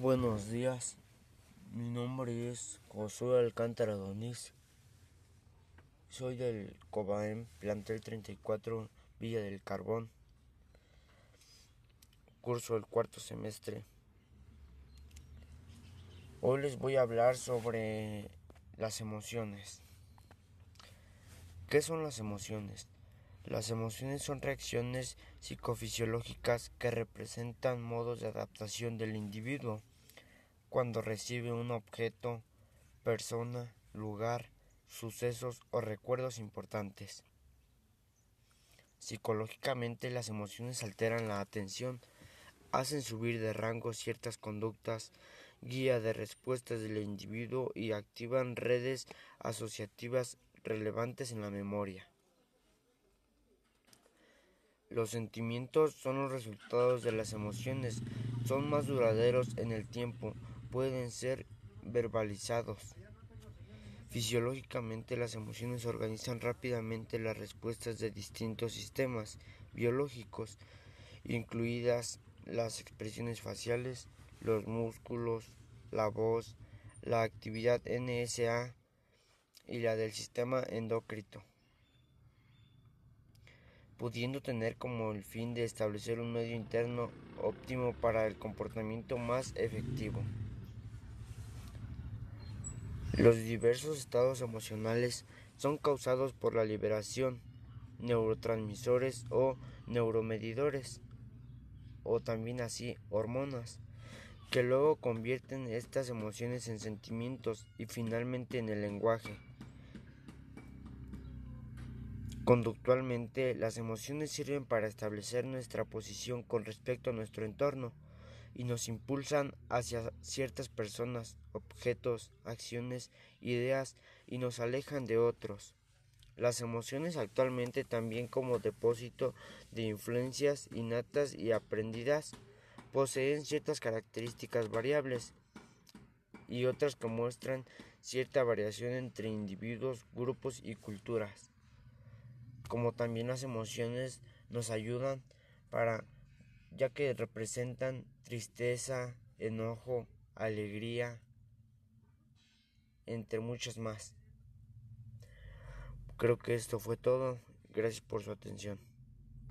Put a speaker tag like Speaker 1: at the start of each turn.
Speaker 1: Buenos días, mi nombre es Josué Alcántara Donís. Soy del COBAEM, plantel 34, Villa del Carbón. Curso el cuarto semestre. Hoy les voy a hablar sobre las emociones. ¿Qué son las emociones? Las emociones son reacciones psicofisiológicas que representan modos de adaptación del individuo cuando recibe un objeto, persona, lugar, sucesos o recuerdos importantes. Psicológicamente las emociones alteran la atención, hacen subir de rango ciertas conductas, guía de respuestas del individuo y activan redes asociativas relevantes en la memoria. Los sentimientos son los resultados de las emociones, son más duraderos en el tiempo, pueden ser verbalizados. Fisiológicamente las emociones organizan rápidamente las respuestas de distintos sistemas biológicos, incluidas las expresiones faciales, los músculos, la voz, la actividad NSA y la del sistema endocrino pudiendo tener como el fin de establecer un medio interno óptimo para el comportamiento más efectivo. Los diversos estados emocionales son causados por la liberación, neurotransmisores o neuromedidores, o también así hormonas, que luego convierten estas emociones en sentimientos y finalmente en el lenguaje. Conductualmente, las emociones sirven para establecer nuestra posición con respecto a nuestro entorno y nos impulsan hacia ciertas personas, objetos, acciones, ideas y nos alejan de otros. Las emociones actualmente también como depósito de influencias innatas y aprendidas poseen ciertas características variables y otras que muestran cierta variación entre individuos, grupos y culturas como también las emociones nos ayudan para ya que representan tristeza, enojo, alegría, entre muchas más. Creo que esto fue todo. Gracias por su atención.